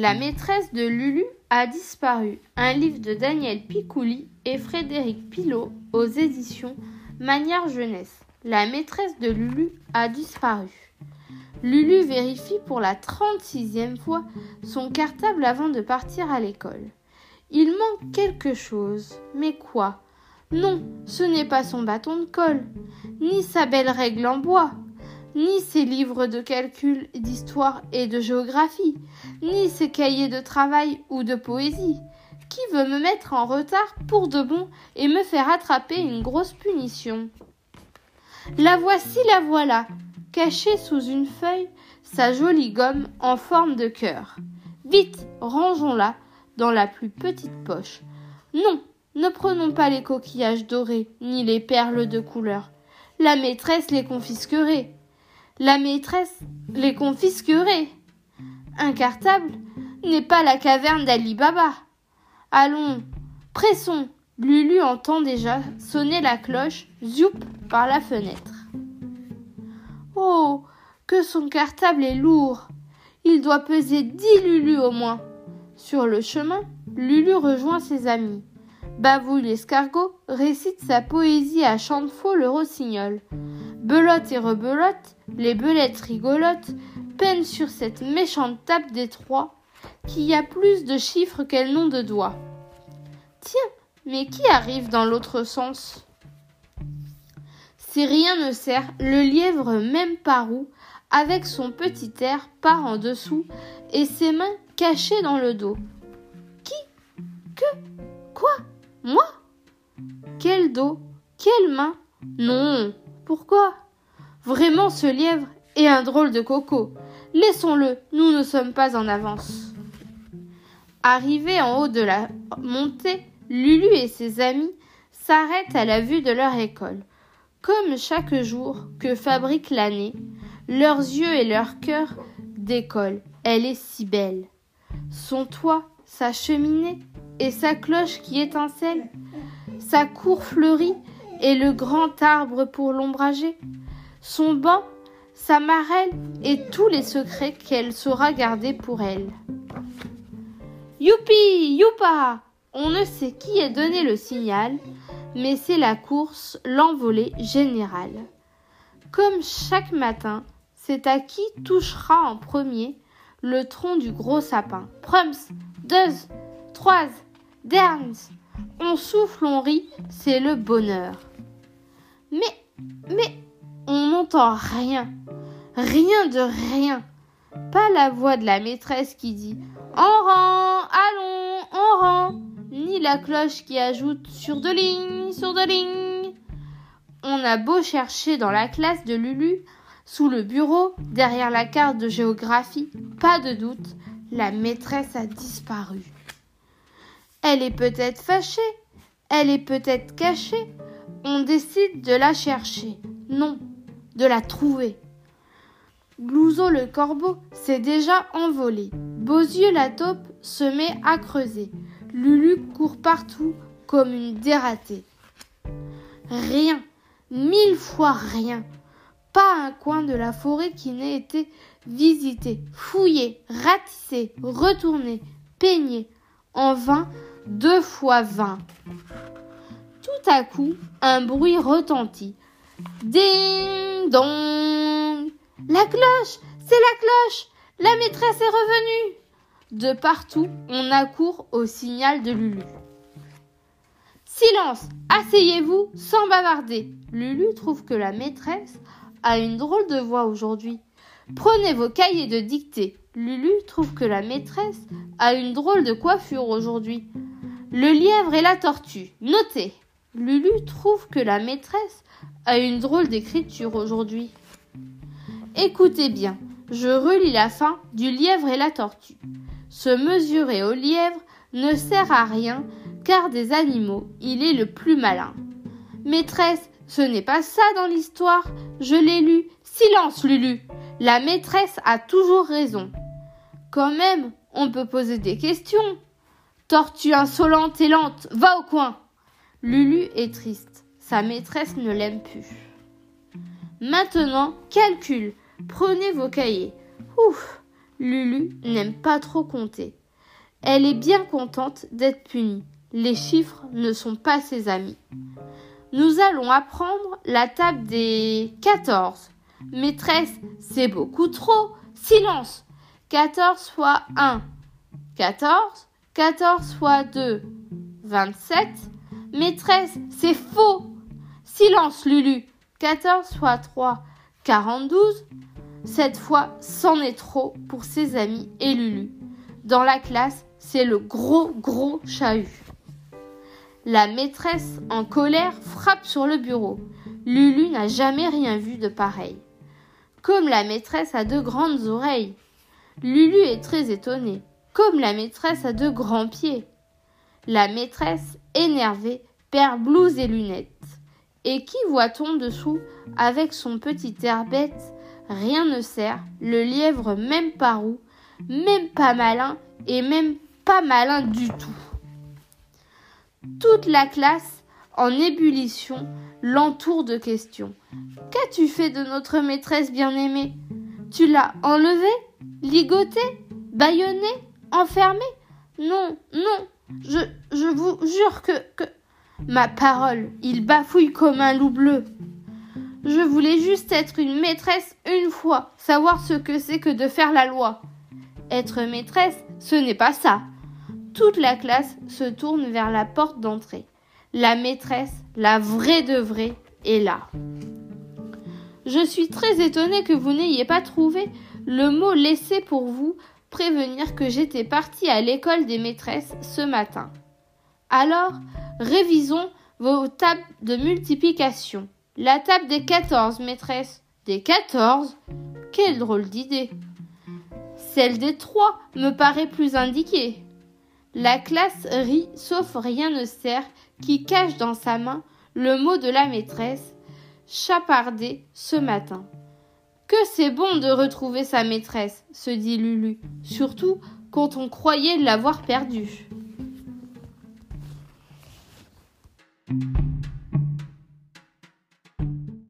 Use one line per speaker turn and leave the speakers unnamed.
La maîtresse de Lulu a disparu. Un livre de Daniel Picouli et Frédéric Pilot aux éditions Manière Jeunesse. La maîtresse de Lulu a disparu. Lulu vérifie pour la 36e fois son cartable avant de partir à l'école. Il manque quelque chose. Mais quoi? Non, ce n'est pas son bâton de colle, ni sa belle règle en bois, ni ses livres de calcul, d'histoire et de géographie, ni ses cahiers de travail ou de poésie. Qui veut me mettre en retard pour de bon et me faire attraper une grosse punition? La voici, la voilà, cachée sous une feuille, sa jolie gomme en forme de cœur. Vite, rangeons-la dans la plus petite poche. Non, ne prenons pas les coquillages dorés, ni les perles de couleur. La maîtresse les confisquerait. La maîtresse les confisquerait. Un cartable n'est pas la caverne d'Ali Baba. Allons, pressons. Lulu entend déjà sonner la cloche, zoup, par la fenêtre. Oh, que son cartable est lourd. Il doit peser dix Lulu au moins. Sur le chemin, Lulu rejoint ses amis. Bavouille l'escargot récite sa poésie à Chantefaux le rossignol. Belote et rebelote, les belettes rigolotes peinent sur cette méchante table des trois qui a plus de chiffres qu'elle n'ont de doigts. Tiens, mais qui arrive dans l'autre sens? Si rien ne sert, le lièvre même par où, avec son petit air, part en dessous et ses mains cachées dans le dos. Qui? Que? Quoi? Moi? Quel dos? Quelle main? Non. Pourquoi? Vraiment, ce lièvre est un drôle de coco. Laissons-le, nous ne sommes pas en avance. Arrivés en haut de la montée, Lulu et ses amis s'arrêtent à la vue de leur école. Comme chaque jour que fabrique l'année, leurs yeux et leur cœur décollent. Elle est si belle. Son toit, sa cheminée et sa cloche qui étincelle, sa cour fleurie et le grand arbre pour l'ombrager, son banc, sa marelle et tous les secrets qu'elle saura garder pour elle. Youpi, youpa On ne sait qui ait donné le signal, mais c'est la course, l'envolée générale. Comme chaque matin, c'est à qui touchera en premier le tronc du gros sapin. Prums, deux, trois, derns. On souffle, on rit, c'est le bonheur. Mais, mais, on n'entend rien, rien de rien. Pas la voix de la maîtresse qui dit en rang, allons, en rang, ni la cloche qui ajoute sur deux lignes, sur deux lignes. On a beau chercher dans la classe de Lulu, sous le bureau, derrière la carte de géographie, pas de doute, la maîtresse a disparu. Elle est peut-être fâchée, elle est peut-être cachée. On décide de la chercher. Non, de la trouver. Glouzo le corbeau s'est déjà envolé. Beausieux la taupe se met à creuser. Lulu court partout comme une dératée. Rien, mille fois rien. Pas un coin de la forêt qui n'ait été visité, fouillé, ratissé, retourné, peigné. En vain, deux fois vingt. Tout à coup, un bruit retentit. Ding dong La cloche C'est la cloche La maîtresse est revenue De partout, on accourt au signal de Lulu. Silence Asseyez-vous sans bavarder Lulu trouve que la maîtresse a une drôle de voix aujourd'hui. Prenez vos cahiers de dictée. Lulu trouve que la maîtresse a une drôle de coiffure aujourd'hui. Le lièvre et la tortue. Notez. Lulu trouve que la maîtresse a une drôle d'écriture aujourd'hui. Écoutez bien, je relis la fin du lièvre et la tortue. Se mesurer au lièvre ne sert à rien, car des animaux, il est le plus malin. Maîtresse, ce n'est pas ça dans l'histoire, je l'ai lu. Silence, Lulu. La maîtresse a toujours raison. Quand même, on peut poser des questions. Tortue insolente et lente, va au coin. Lulu est triste. Sa maîtresse ne l'aime plus. Maintenant, calcul. Prenez vos cahiers. Ouf Lulu n'aime pas trop compter. Elle est bien contente d'être punie. Les chiffres ne sont pas ses amis. Nous allons apprendre la table des 14. Maîtresse, c'est beaucoup trop. Silence. 14 fois 1. 14. 14 fois 2. 27. Maîtresse, c'est faux. Silence, Lulu. 14 fois 3. 42. Cette fois, c'en est trop pour ses amis et Lulu. Dans la classe, c'est le gros, gros chahut. La maîtresse, en colère, frappe sur le bureau. Lulu n'a jamais rien vu de pareil. Comme la maîtresse a de grandes oreilles. Lulu est très étonnée. Comme la maîtresse a de grands pieds. La maîtresse, énervée, perd blouse et lunettes. Et qui voit-on dessous avec son petit air bête? Rien ne sert, le lièvre même pas roux, même pas malin et même pas malin du tout. Toute la classe, en ébullition, l'entoure de questions. Qu'as-tu fait de notre maîtresse bien-aimée? Tu l'as enlevée Ligotée Baïonnée Enfermée? Non, non, je, je vous jure que, que... Ma parole, il bafouille comme un loup bleu. Je voulais juste être une maîtresse une fois, savoir ce que c'est que de faire la loi. Être maîtresse, ce n'est pas ça. Toute la classe se tourne vers la porte d'entrée. La maîtresse, la vraie de vraie, est là. Je suis très étonnée que vous n'ayez pas trouvé le mot laissé pour vous prévenir que j'étais partie à l'école des maîtresses ce matin. Alors, révisons vos tables de multiplication. La table des quatorze, maîtresse. Des quatorze? Quelle drôle d'idée. Celle des trois me paraît plus indiquée. La classe rit, sauf rien ne sert, qui cache dans sa main le mot de la maîtresse, chapardé ce matin. Que c'est bon de retrouver sa maîtresse, se dit Lulu, surtout quand on croyait l'avoir perdue.